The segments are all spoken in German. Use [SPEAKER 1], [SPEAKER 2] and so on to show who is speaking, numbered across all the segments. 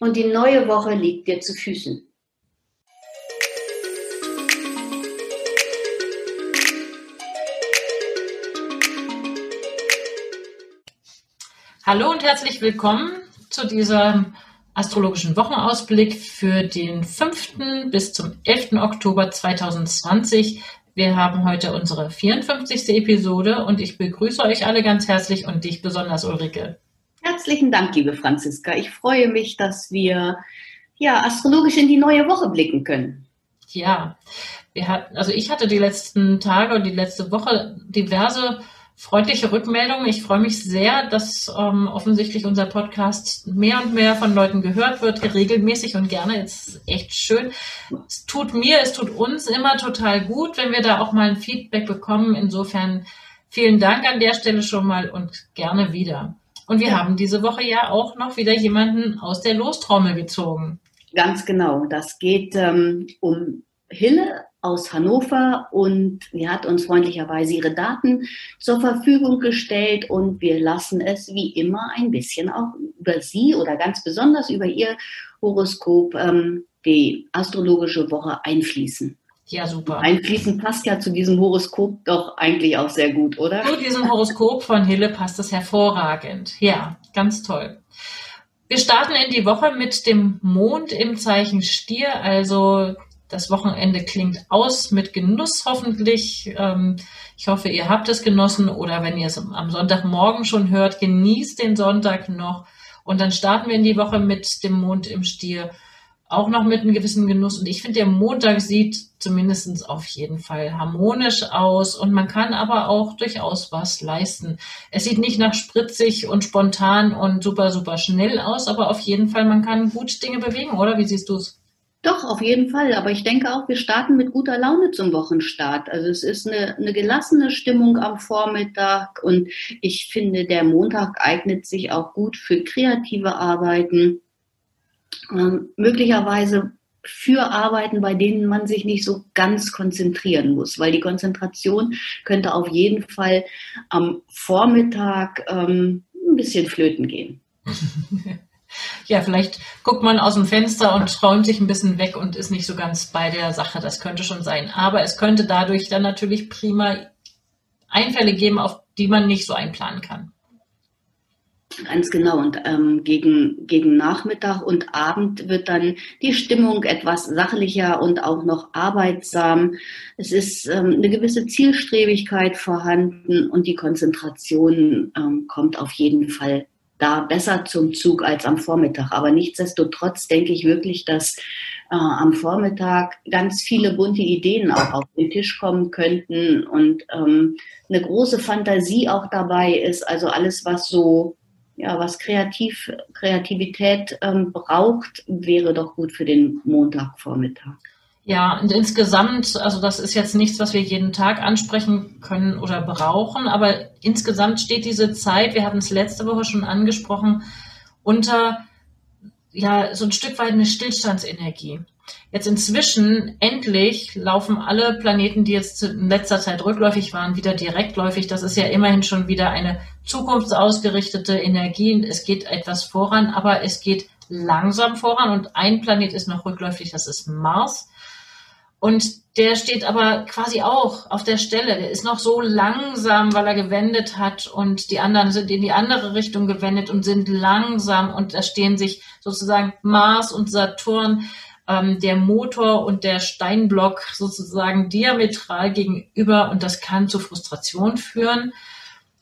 [SPEAKER 1] Und die neue Woche liegt dir zu Füßen.
[SPEAKER 2] Hallo und herzlich willkommen zu diesem astrologischen Wochenausblick für den 5. bis zum 11. Oktober 2020. Wir haben heute unsere 54. Episode und ich begrüße euch alle ganz herzlich und dich besonders, Ulrike.
[SPEAKER 1] Herzlichen Dank, liebe Franziska. Ich freue mich, dass wir ja astrologisch in die neue Woche blicken können.
[SPEAKER 2] Ja, wir hatten, also ich hatte die letzten Tage und die letzte Woche diverse freundliche Rückmeldungen. Ich freue mich sehr, dass ähm, offensichtlich unser Podcast mehr und mehr von Leuten gehört wird, regelmäßig und gerne. Es ist echt schön. Es tut mir, es tut uns immer total gut, wenn wir da auch mal ein Feedback bekommen. Insofern vielen Dank an der Stelle schon mal und gerne wieder. Und wir ja. haben diese Woche ja auch noch wieder jemanden aus der Lostrommel gezogen.
[SPEAKER 1] Ganz genau. Das geht ähm, um Hille aus Hannover und sie hat uns freundlicherweise ihre Daten zur Verfügung gestellt und wir lassen es wie immer ein bisschen auch über sie oder ganz besonders über ihr Horoskop ähm, die astrologische Woche einfließen.
[SPEAKER 2] Ja, super.
[SPEAKER 1] Einfließen passt ja zu diesem Horoskop doch eigentlich auch sehr gut, oder?
[SPEAKER 2] Zu diesem Horoskop von Hille passt es hervorragend. Ja, ganz toll. Wir starten in die Woche mit dem Mond im Zeichen Stier, also das Wochenende klingt aus mit Genuss hoffentlich. Ähm, ich hoffe, ihr habt es genossen oder wenn ihr es am Sonntagmorgen schon hört, genießt den Sonntag noch. Und dann starten wir in die Woche mit dem Mond im Stier auch noch mit einem gewissen Genuss. Und ich finde, der Montag sieht zumindest auf jeden Fall harmonisch aus und man kann aber auch durchaus was leisten. Es sieht nicht nach spritzig und spontan und super, super schnell aus, aber auf jeden Fall, man kann gut Dinge bewegen, oder? Wie siehst du es?
[SPEAKER 1] Doch, auf jeden Fall. Aber ich denke auch, wir starten mit guter Laune zum Wochenstart. Also es ist eine, eine gelassene Stimmung am Vormittag und ich finde, der Montag eignet sich auch gut für kreative Arbeiten. Ähm, möglicherweise für Arbeiten, bei denen man sich nicht so ganz konzentrieren muss, weil die Konzentration könnte auf jeden Fall am Vormittag ähm, ein bisschen flöten gehen.
[SPEAKER 2] ja, vielleicht guckt man aus dem Fenster und träumt sich ein bisschen weg und ist nicht so ganz bei der Sache. Das könnte schon sein. Aber es könnte dadurch dann natürlich prima Einfälle geben, auf die man nicht so einplanen kann.
[SPEAKER 1] Ganz genau. Und ähm, gegen, gegen Nachmittag und Abend wird dann die Stimmung etwas sachlicher und auch noch arbeitsam. Es ist ähm, eine gewisse Zielstrebigkeit vorhanden und die Konzentration ähm, kommt auf jeden Fall da besser zum Zug als am Vormittag. Aber nichtsdestotrotz denke ich wirklich, dass äh, am Vormittag ganz viele bunte Ideen auch auf den Tisch kommen könnten und ähm, eine große Fantasie auch dabei ist. Also alles, was so, ja, was kreativ, Kreativität ähm, braucht, wäre doch gut für den Montagvormittag.
[SPEAKER 2] Ja, und insgesamt, also das ist jetzt nichts, was wir jeden Tag ansprechen können oder brauchen, aber insgesamt steht diese Zeit, wir hatten es letzte Woche schon angesprochen, unter ja so ein Stück weit eine Stillstandsenergie. Jetzt inzwischen endlich laufen alle Planeten, die jetzt in letzter Zeit rückläufig waren, wieder direktläufig. Das ist ja immerhin schon wieder eine zukunftsausgerichtete Energie. Es geht etwas voran, aber es geht langsam voran und ein Planet ist noch rückläufig, das ist Mars. Und der steht aber quasi auch auf der Stelle. Der ist noch so langsam, weil er gewendet hat und die anderen sind in die andere Richtung gewendet und sind langsam und da stehen sich sozusagen Mars und Saturn, ähm, der Motor und der Steinblock sozusagen diametral gegenüber und das kann zu Frustration führen.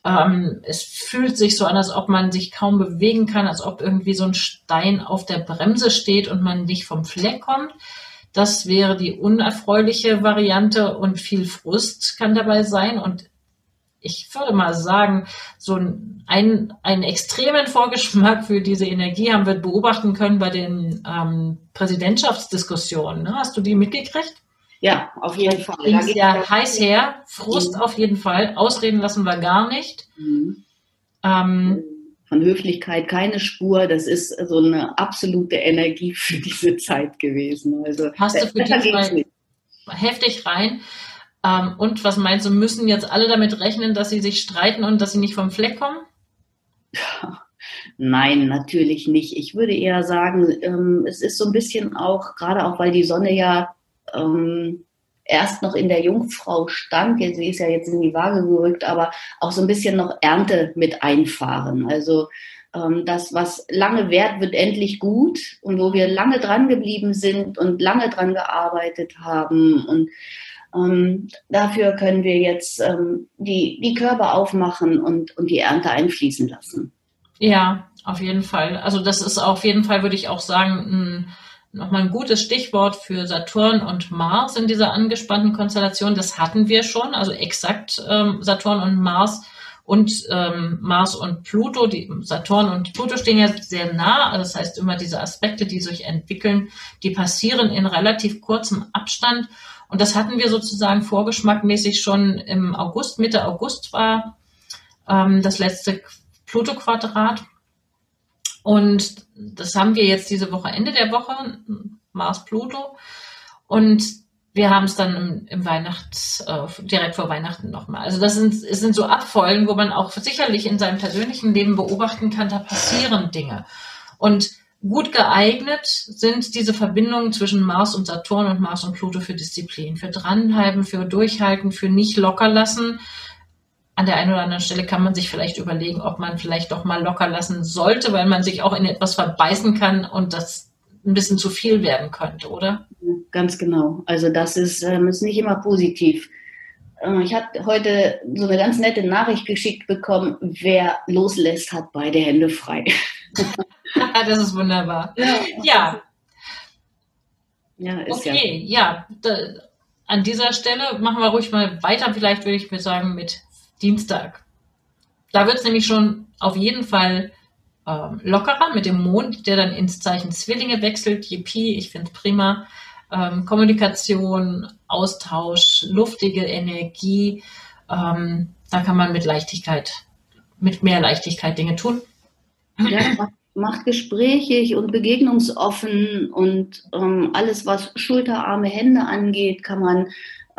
[SPEAKER 2] Ähm, es fühlt sich so an, als ob man sich kaum bewegen kann, als ob irgendwie so ein Stein auf der Bremse steht und man nicht vom Fleck kommt. Das wäre die unerfreuliche Variante und viel Frust kann dabei sein. Und ich würde mal sagen, so ein, einen, einen extremen Vorgeschmack für diese Energie haben wir beobachten können bei den ähm, Präsidentschaftsdiskussionen. Ne? Hast du die mitgekriegt?
[SPEAKER 1] Ja, auf jeden Fall.
[SPEAKER 2] Ging es ja heiß her, Frust mhm. auf jeden Fall. Ausreden lassen wir gar nicht. Mhm.
[SPEAKER 1] Ähm, Von Höflichkeit keine Spur. Das ist so eine absolute Energie für diese Zeit gewesen. Also
[SPEAKER 2] hast du für die mal heftig rein. Ähm, und was meinst du, müssen jetzt alle damit rechnen, dass sie sich streiten und dass sie nicht vom Fleck kommen?
[SPEAKER 1] Nein, natürlich nicht. Ich würde eher sagen, ähm, es ist so ein bisschen auch, gerade auch weil die Sonne ja ähm, erst noch in der Jungfrau stand, sie ist ja jetzt in die Waage gerückt, aber auch so ein bisschen noch Ernte mit einfahren. Also ähm, das, was lange währt, wird endlich gut und wo wir lange dran geblieben sind und lange dran gearbeitet haben und ähm, dafür können wir jetzt ähm, die, die Körbe aufmachen und, und die Ernte einfließen lassen.
[SPEAKER 2] Ja, auf jeden Fall. Also das ist auf jeden Fall, würde ich auch sagen, nochmal ein gutes Stichwort für Saturn und Mars in dieser angespannten Konstellation. Das hatten wir schon, also exakt ähm, Saturn und Mars und ähm, Mars und Pluto. Die, Saturn und Pluto stehen ja sehr nah. Also das heißt, immer diese Aspekte, die sich entwickeln, die passieren in relativ kurzem Abstand. Und das hatten wir sozusagen vorgeschmackmäßig schon im August, Mitte August war ähm, das letzte Pluto-Quadrat. Und das haben wir jetzt diese Woche, Ende der Woche, Mars-Pluto. Und wir haben es dann im, im Weihnachts, äh, direkt vor Weihnachten nochmal. Also das sind, es sind so Abfolgen, wo man auch sicherlich in seinem persönlichen Leben beobachten kann, da passieren Dinge. Und Gut geeignet sind diese Verbindungen zwischen Mars und Saturn und Mars und Pluto für Disziplin, für dranbleiben, für durchhalten, für nicht locker lassen. An der einen oder anderen Stelle kann man sich vielleicht überlegen, ob man vielleicht doch mal locker lassen sollte, weil man sich auch in etwas verbeißen kann und das ein bisschen zu viel werden könnte, oder?
[SPEAKER 1] Ganz genau. Also das ist, ähm, ist nicht immer positiv. Äh, ich habe heute so eine ganz nette Nachricht geschickt bekommen, wer loslässt, hat beide Hände frei.
[SPEAKER 2] das ist wunderbar. Ja. Ja, ist okay, ja. ja da, an dieser Stelle machen wir ruhig mal weiter. Vielleicht würde ich mir sagen mit Dienstag. Da wird es nämlich schon auf jeden Fall ähm, lockerer mit dem Mond, der dann ins Zeichen Zwillinge wechselt. Yippie, ich finde es prima. Ähm, Kommunikation, Austausch, luftige Energie. Ähm, da kann man mit Leichtigkeit, mit mehr Leichtigkeit Dinge tun.
[SPEAKER 1] Ja, macht gesprächig und begegnungsoffen und ähm, alles, was schulterarme Hände angeht, kann man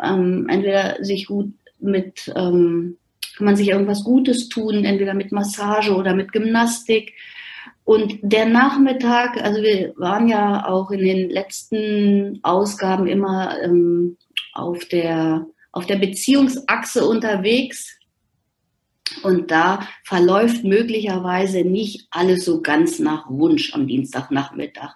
[SPEAKER 1] ähm, entweder sich gut mit, ähm, kann man sich irgendwas Gutes tun, entweder mit Massage oder mit Gymnastik. Und der Nachmittag, also wir waren ja auch in den letzten Ausgaben immer ähm, auf der auf der Beziehungsachse unterwegs. Und da verläuft möglicherweise nicht alles so ganz nach Wunsch am Dienstagnachmittag.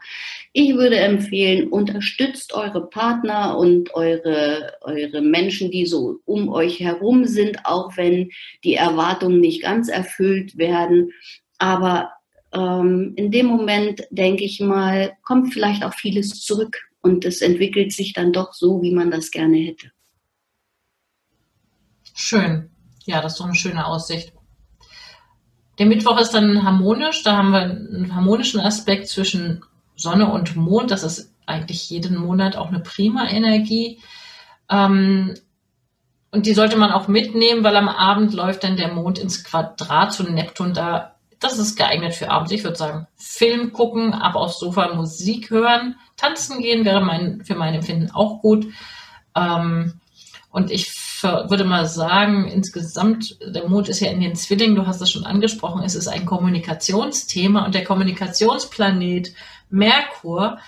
[SPEAKER 1] Ich würde empfehlen, unterstützt eure Partner und eure, eure Menschen, die so um euch herum sind, auch wenn die Erwartungen nicht ganz erfüllt werden. Aber ähm, in dem Moment, denke ich mal, kommt vielleicht auch vieles zurück und es entwickelt sich dann doch so, wie man das gerne hätte.
[SPEAKER 2] Schön. Ja, das ist doch eine schöne Aussicht. Der Mittwoch ist dann harmonisch. Da haben wir einen harmonischen Aspekt zwischen Sonne und Mond. Das ist eigentlich jeden Monat auch eine prima Energie. Ähm, und die sollte man auch mitnehmen, weil am Abend läuft dann der Mond ins Quadrat zu Neptun. Da, das ist geeignet für abends. Ich würde sagen, Film gucken, ab aufs Sofa Musik hören, tanzen gehen wäre mein, für mein Empfinden auch gut. Ähm, und ich würde mal sagen, insgesamt, der Mond ist ja in den Zwillingen, du hast es schon angesprochen, es ist ein Kommunikationsthema und der Kommunikationsplanet Merkur,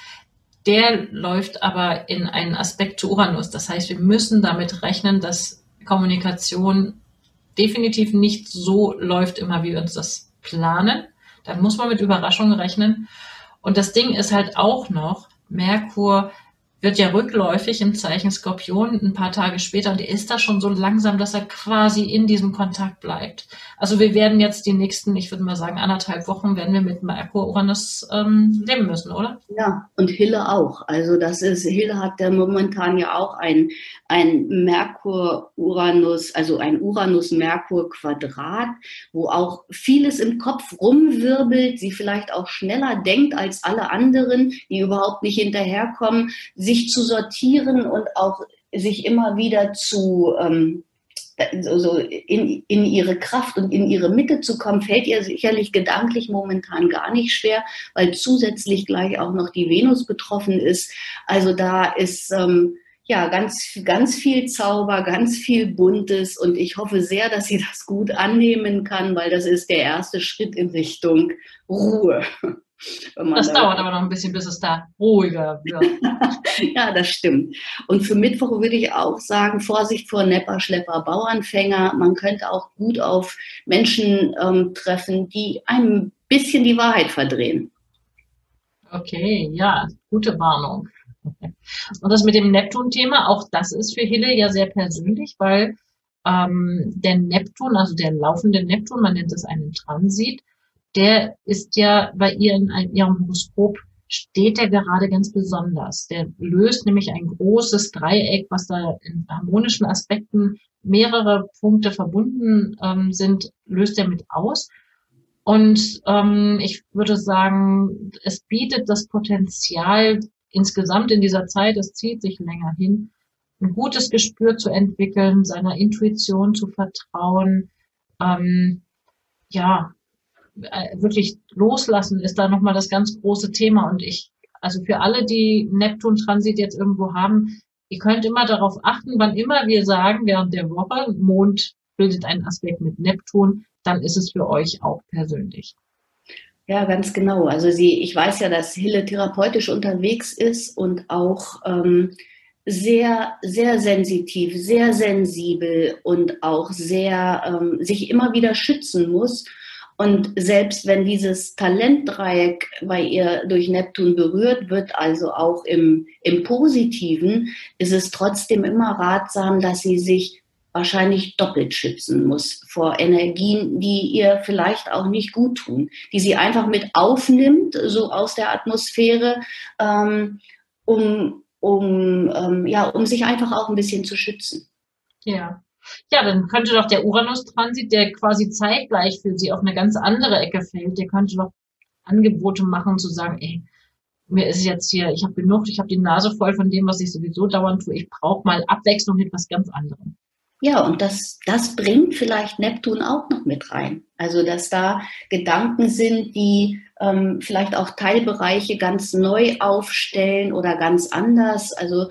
[SPEAKER 2] der läuft aber in einen Aspekt zu Uranus. Das heißt, wir müssen damit rechnen, dass Kommunikation definitiv nicht so läuft immer, wie wir uns das planen. Dann muss man mit Überraschungen rechnen. Und das Ding ist halt auch noch, Merkur wird ja rückläufig im Zeichen Skorpion ein paar Tage später und er ist da schon so langsam, dass er quasi in diesem Kontakt bleibt. Also wir werden jetzt die nächsten, ich würde mal sagen, anderthalb Wochen werden wir mit Merkur Uranus ähm, leben müssen, oder?
[SPEAKER 1] Ja, und Hille auch. Also das ist, Hille hat ja momentan ja auch ein, ein Merkur-Uranus, also ein Uranus-Merkur-Quadrat, wo auch vieles im Kopf rumwirbelt, sie vielleicht auch schneller denkt als alle anderen, die überhaupt nicht hinterherkommen, sich zu sortieren und auch sich immer wieder zu ähm, so in, in ihre Kraft und in ihre Mitte zu kommen, fällt ihr sicherlich gedanklich momentan gar nicht schwer, weil zusätzlich gleich auch noch die Venus betroffen ist. Also da ist ähm, ja ganz, ganz viel Zauber, ganz viel Buntes und ich hoffe sehr, dass sie das gut annehmen kann, weil das ist der erste Schritt in Richtung Ruhe.
[SPEAKER 2] Das dauert aber noch ein bisschen, bis es da ruhiger wird.
[SPEAKER 1] ja, das stimmt. Und für Mittwoch würde ich auch sagen, Vorsicht vor Nepper, Schlepper, Bauernfänger. Man könnte auch gut auf Menschen ähm, treffen, die ein bisschen die Wahrheit verdrehen.
[SPEAKER 2] Okay, ja, gute Warnung. Und das mit dem Neptun-Thema, auch das ist für Hille ja sehr persönlich, weil ähm, der Neptun, also der laufende Neptun, man nennt es einen Transit, der ist ja bei ihr in ihrem Horoskop steht er gerade ganz besonders. Der löst nämlich ein großes Dreieck, was da in harmonischen Aspekten mehrere Punkte verbunden ähm, sind, löst er mit aus. Und ähm, ich würde sagen, es bietet das Potenzial insgesamt in dieser Zeit, es zieht sich länger hin, ein gutes Gespür zu entwickeln, seiner Intuition zu vertrauen, ähm, ja, wirklich loslassen ist da nochmal das ganz große Thema. Und ich, also für alle, die Neptun-Transit jetzt irgendwo haben, ihr könnt immer darauf achten, wann immer wir sagen, während der Woche, Mond bildet einen Aspekt mit Neptun, dann ist es für euch auch persönlich.
[SPEAKER 1] Ja, ganz genau. Also sie, ich weiß ja, dass Hille therapeutisch unterwegs ist und auch ähm, sehr, sehr sensitiv, sehr sensibel und auch sehr ähm, sich immer wieder schützen muss und selbst wenn dieses Talentdreieck bei ihr durch Neptun berührt wird, also auch im, im Positiven, ist es trotzdem immer ratsam, dass sie sich wahrscheinlich doppelt schützen muss vor Energien, die ihr vielleicht auch nicht gut tun, die sie einfach mit aufnimmt, so aus der Atmosphäre, ähm, um, um, ähm, ja, um sich einfach auch ein bisschen zu schützen.
[SPEAKER 2] Ja, ja, dann könnte doch der Uranus-Transit, der quasi zeitgleich für sie auf eine ganz andere Ecke fällt, der könnte doch Angebote machen, zu sagen, ey, mir ist jetzt hier, ich habe genug, ich habe die Nase voll von dem, was ich sowieso dauernd tue, ich brauche mal Abwechslung mit was ganz anderem.
[SPEAKER 1] Ja, und das, das bringt vielleicht Neptun auch noch mit rein. Also, dass da Gedanken sind, die ähm, vielleicht auch Teilbereiche ganz neu aufstellen oder ganz anders. Also,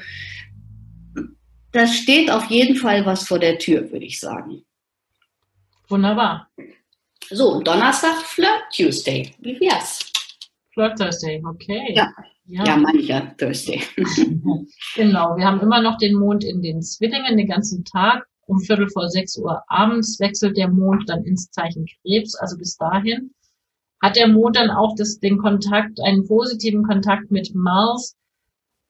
[SPEAKER 1] da steht auf jeden Fall was vor der Tür, würde ich sagen.
[SPEAKER 2] Wunderbar.
[SPEAKER 1] So, Donnerstag Flirt Tuesday. Wie wär's?
[SPEAKER 2] Flirt Thursday, okay.
[SPEAKER 1] Ja, ja, ja mancher Thursday.
[SPEAKER 2] genau, wir haben immer noch den Mond in den Zwillingen den ganzen Tag. Um Viertel vor sechs Uhr abends wechselt der Mond dann ins Zeichen Krebs, also bis dahin. Hat der Mond dann auch das, den Kontakt, einen positiven Kontakt mit Mars?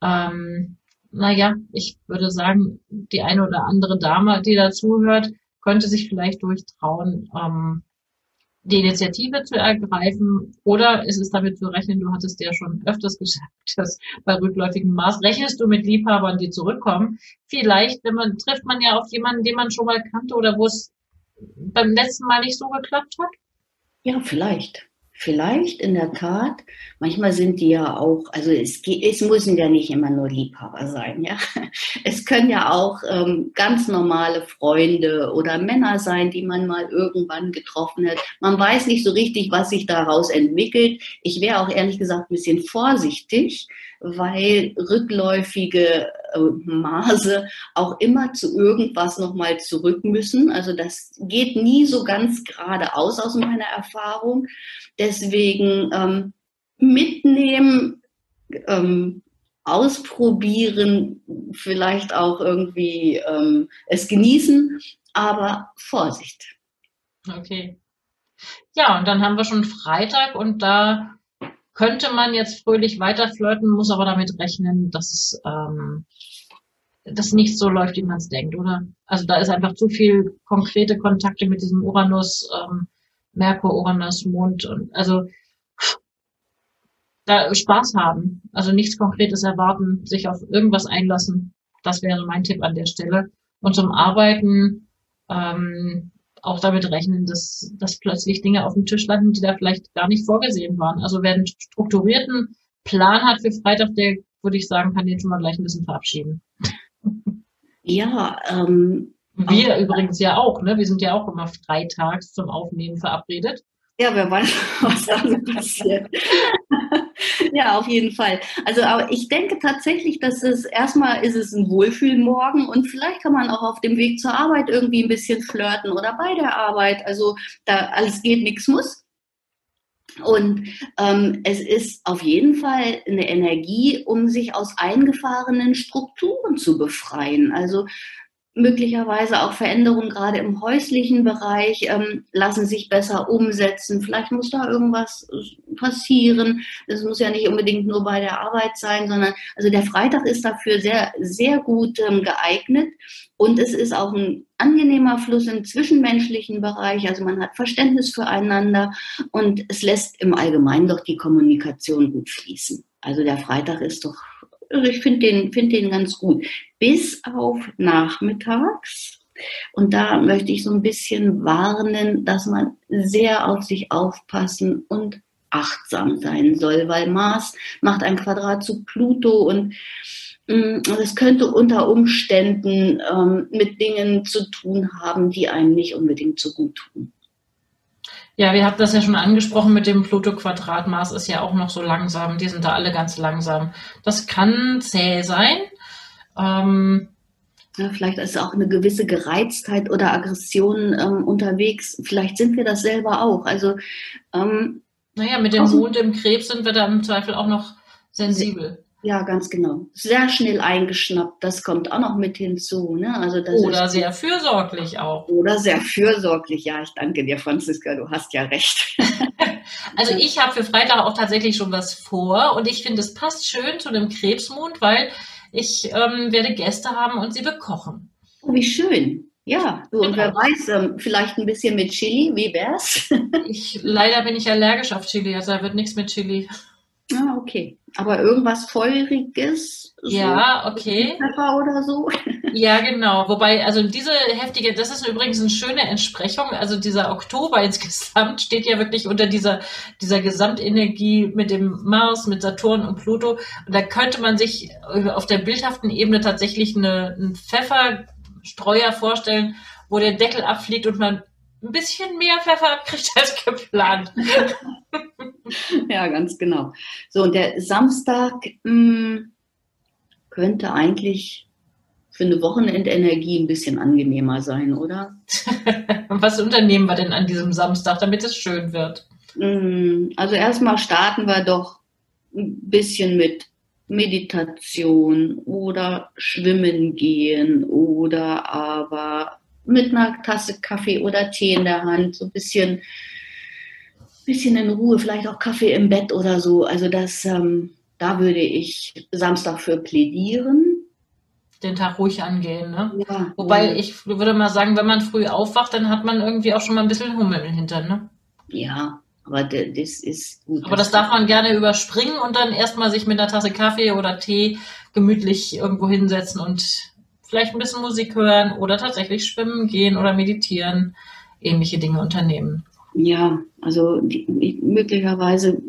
[SPEAKER 2] Ähm, naja, ich würde sagen, die eine oder andere Dame, die dazuhört, könnte sich vielleicht durchtrauen, ähm, die Initiative zu ergreifen. Oder ist es damit zu rechnen, du hattest ja schon öfters gesagt, dass bei rückläufigem Maß rechnest du mit Liebhabern, die zurückkommen. Vielleicht, wenn man, trifft man ja auf jemanden, den man schon mal kannte oder wo es beim letzten Mal nicht so geklappt hat.
[SPEAKER 1] Ja, vielleicht. Vielleicht in der Tat. Manchmal sind die ja auch, also es, es müssen ja nicht immer nur Liebhaber sein, ja. Es können ja auch ähm, ganz normale Freunde oder Männer sein, die man mal irgendwann getroffen hat. Man weiß nicht so richtig, was sich daraus entwickelt. Ich wäre auch ehrlich gesagt ein bisschen vorsichtig, weil rückläufige äh, Maße auch immer zu irgendwas nochmal zurück müssen. Also das geht nie so ganz geradeaus aus meiner Erfahrung. Deswegen ähm, mitnehmen, ähm, ausprobieren, vielleicht auch irgendwie ähm, es genießen, aber Vorsicht.
[SPEAKER 2] Okay. Ja, und dann haben wir schon Freitag und da könnte man jetzt fröhlich weiter flirten, muss aber damit rechnen, dass es ähm, das nicht so läuft, wie man es denkt, oder? Also da ist einfach zu viel konkrete Kontakte mit diesem Uranus, ähm, Merkur, Uranus, Mond und also da Spaß haben, also nichts Konkretes erwarten, sich auf irgendwas einlassen. Das wäre mein Tipp an der Stelle. Und zum Arbeiten ähm, auch damit rechnen, dass, dass plötzlich Dinge auf dem Tisch landen, die da vielleicht gar nicht vorgesehen waren. Also wer einen strukturierten Plan hat für Freitag, der würde ich sagen, kann den schon mal gleich ein bisschen verabschieden.
[SPEAKER 1] Ja, ähm,
[SPEAKER 2] wir übrigens ja auch, ne? Wir sind ja auch immer freitags zum Aufnehmen verabredet.
[SPEAKER 1] Ja, wer weiß, was da so passiert. Ja, auf jeden Fall. Also, aber ich denke tatsächlich, dass es erstmal ist es ein Wohlfühlmorgen und vielleicht kann man auch auf dem Weg zur Arbeit irgendwie ein bisschen flirten oder bei der Arbeit. Also, da alles geht, nichts muss. Und ähm, es ist auf jeden Fall eine Energie, um sich aus eingefahrenen Strukturen zu befreien. Also möglicherweise auch Veränderungen gerade im häuslichen Bereich ähm, lassen sich besser umsetzen. Vielleicht muss da irgendwas passieren. Es muss ja nicht unbedingt nur bei der Arbeit sein, sondern also der Freitag ist dafür sehr, sehr gut ähm, geeignet. Und es ist auch ein angenehmer Fluss im zwischenmenschlichen Bereich. Also man hat Verständnis füreinander und es lässt im Allgemeinen doch die Kommunikation gut fließen. Also der Freitag ist doch also ich finde den, find den ganz gut. Bis auf nachmittags. Und da möchte ich so ein bisschen warnen, dass man sehr auf sich aufpassen und achtsam sein soll, weil Mars macht ein Quadrat zu Pluto und mm, das könnte unter Umständen ähm, mit Dingen zu tun haben, die einem nicht unbedingt so gut tun.
[SPEAKER 2] Ja, wir haben das ja schon angesprochen mit dem Pluto-Quadrat. Mars ist ja auch noch so langsam. Die sind da alle ganz langsam. Das kann zäh sein. Ähm,
[SPEAKER 1] ja, vielleicht ist auch eine gewisse Gereiztheit oder Aggression ähm, unterwegs. Vielleicht sind wir das selber auch. Also
[SPEAKER 2] ähm, naja, mit dem Mond im Krebs sind wir da im Zweifel auch noch sensibel.
[SPEAKER 1] Ja, ganz genau. Sehr schnell eingeschnappt, das kommt auch noch mit hinzu. Ne?
[SPEAKER 2] Also das oder sehr fürsorglich auch.
[SPEAKER 1] Oder sehr fürsorglich, ja, ich danke dir, Franziska, du hast ja recht.
[SPEAKER 2] also ich habe für Freitag auch tatsächlich schon was vor und ich finde, es passt schön zu dem Krebsmond, weil ich ähm, werde Gäste haben und sie bekochen.
[SPEAKER 1] Oh, wie schön. Ja, du, und wer genau. weiß, ähm, vielleicht ein bisschen mit Chili, wie wär's?
[SPEAKER 2] ich, leider bin ich allergisch auf Chili, also da wird nichts mit Chili.
[SPEAKER 1] Ah, okay. Aber irgendwas Feuriges?
[SPEAKER 2] Ja, okay.
[SPEAKER 1] Pfeffer oder so?
[SPEAKER 2] Ja, genau. Wobei, also diese heftige, das ist übrigens eine schöne Entsprechung. Also dieser Oktober insgesamt steht ja wirklich unter dieser, dieser Gesamtenergie mit dem Mars, mit Saturn und Pluto. Und da könnte man sich auf der bildhaften Ebene tatsächlich eine, einen Pfefferstreuer vorstellen, wo der Deckel abfliegt und man ein bisschen mehr Pfeffer abkriegt als geplant.
[SPEAKER 1] ja, ganz genau. So, und der Samstag mh, hm, könnte eigentlich für eine Wochenendenergie ein bisschen angenehmer sein, oder?
[SPEAKER 2] Was unternehmen wir denn an diesem Samstag, damit es schön wird?
[SPEAKER 1] Hm, also erstmal starten wir doch ein bisschen mit Meditation oder Schwimmen gehen oder aber mit einer Tasse Kaffee oder Tee in der Hand, so ein bisschen, bisschen in Ruhe, vielleicht auch Kaffee im Bett oder so. Also das, ähm, da würde ich Samstag für plädieren.
[SPEAKER 2] Den Tag ruhig angehen, ne? Ja, Wobei ja. ich würde mal sagen, wenn man früh aufwacht, dann hat man irgendwie auch schon mal ein bisschen Hummel im Hintern, ne?
[SPEAKER 1] Ja, aber das ist
[SPEAKER 2] gut. Aber das darf man gerne überspringen und dann erstmal sich mit einer Tasse Kaffee oder Tee gemütlich irgendwo hinsetzen und vielleicht ein bisschen Musik hören oder tatsächlich schwimmen gehen oder meditieren, ähnliche Dinge unternehmen.
[SPEAKER 1] Ja, also die, möglicherweise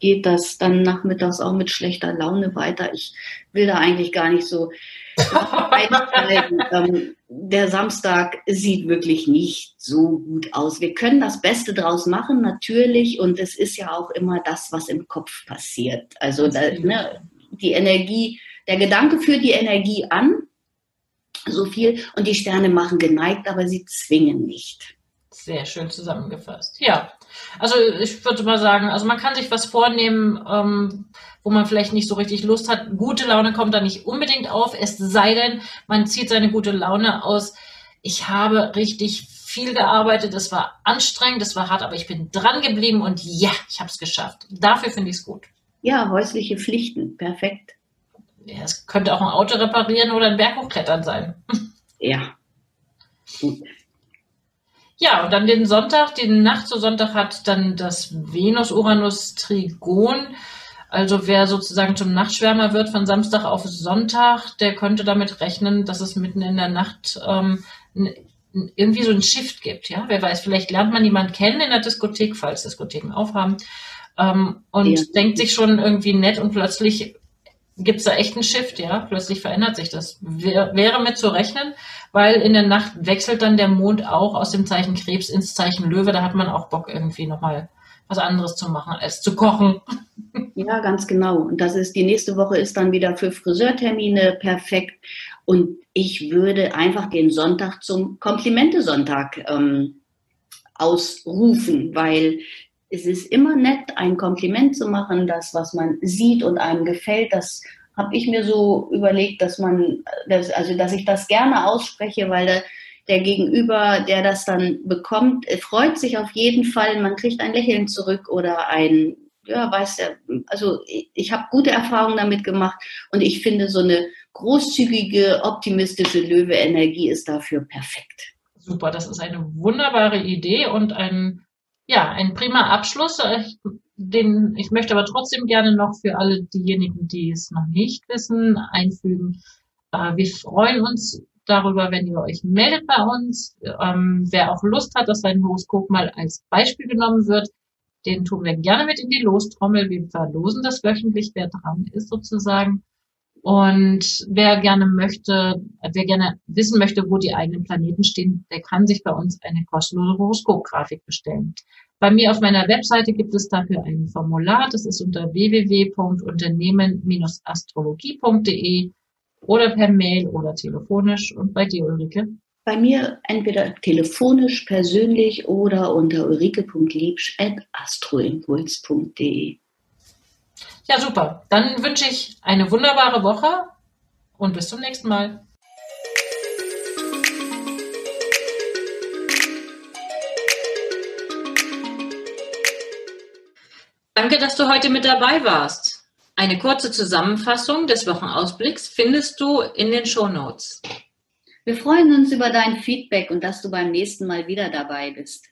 [SPEAKER 1] geht das dann nachmittags auch mit schlechter Laune weiter. Ich will da eigentlich gar nicht so ähm, der Samstag sieht wirklich nicht so gut aus. Wir können das Beste draus machen, natürlich, und es ist ja auch immer das, was im Kopf passiert. Also da, ne, die Energie, der Gedanke führt die Energie an so viel. Und die Sterne machen geneigt, aber sie zwingen nicht.
[SPEAKER 2] Sehr schön zusammengefasst. Ja, also ich würde mal sagen, also man kann sich was vornehmen, ähm, wo man vielleicht nicht so richtig Lust hat. Gute Laune kommt da nicht unbedingt auf, es sei denn, man zieht seine gute Laune aus. Ich habe richtig viel gearbeitet, es war anstrengend, es war hart, aber ich bin dran geblieben und ja, ich habe es geschafft. Dafür finde ich es gut.
[SPEAKER 1] Ja, häusliche Pflichten, perfekt.
[SPEAKER 2] Ja, es könnte auch ein Auto reparieren oder ein Berg hochklettern sein.
[SPEAKER 1] Ja.
[SPEAKER 2] Ja, und dann den Sonntag, den Nacht zu Sonntag hat dann das Venus-Uranus-Trigon. Also wer sozusagen zum Nachtschwärmer wird von Samstag auf Sonntag, der könnte damit rechnen, dass es mitten in der Nacht ähm, irgendwie so ein Shift gibt. Ja, wer weiß, vielleicht lernt man jemanden kennen in der Diskothek, falls Diskotheken aufhaben, ähm, und ja. denkt sich schon irgendwie nett und plötzlich gibt es da echt einen Shift, ja. Plötzlich verändert sich das. Wär, wäre mit zu rechnen, weil in der Nacht wechselt dann der Mond auch aus dem Zeichen Krebs ins Zeichen Löwe. Da hat man auch Bock irgendwie nochmal was anderes zu machen als zu kochen.
[SPEAKER 1] Ja, ganz genau. Und das ist die nächste Woche ist dann wieder für Friseurtermine perfekt. Und ich würde einfach den Sonntag zum Komplimente-Sonntag ähm, ausrufen, weil es ist immer nett, ein Kompliment zu machen, das, was man sieht und einem gefällt, das habe ich mir so überlegt, dass man, dass, also dass ich das gerne ausspreche, weil der, der Gegenüber, der das dann bekommt, freut sich auf jeden Fall. Man kriegt ein Lächeln zurück oder ein, ja, weiß der, also ich, ich habe gute Erfahrungen damit gemacht und ich finde so eine großzügige, optimistische Löwe-Energie ist dafür perfekt.
[SPEAKER 2] Super, das ist eine wunderbare Idee und ein ja, ein prima Abschluss. Ich, den, ich möchte aber trotzdem gerne noch für alle diejenigen, die es noch nicht wissen, einfügen. Äh, wir freuen uns darüber, wenn ihr euch meldet bei uns. Ähm, wer auch Lust hat, dass sein Horoskop mal als Beispiel genommen wird, den tun wir gerne mit in die Lostrommel. Wir verlosen das wöchentlich, wer dran ist sozusagen. Und wer gerne möchte, wer gerne wissen möchte, wo die eigenen Planeten stehen, der kann sich bei uns eine kostenlose Horoskopgrafik bestellen. Bei mir auf meiner Webseite gibt es dafür ein Formular. Das ist unter www.unternehmen-astrologie.de oder per Mail oder telefonisch. Und bei dir, Ulrike?
[SPEAKER 1] Bei mir entweder telefonisch, persönlich oder unter ulrike.liebsch.astroimpuls.de.
[SPEAKER 2] Ja, super. Dann wünsche ich eine wunderbare Woche und bis zum nächsten Mal. Danke, dass du heute mit dabei warst. Eine kurze Zusammenfassung des Wochenausblicks findest du in den Show Notes.
[SPEAKER 1] Wir freuen uns über dein Feedback und dass du beim nächsten Mal wieder dabei bist.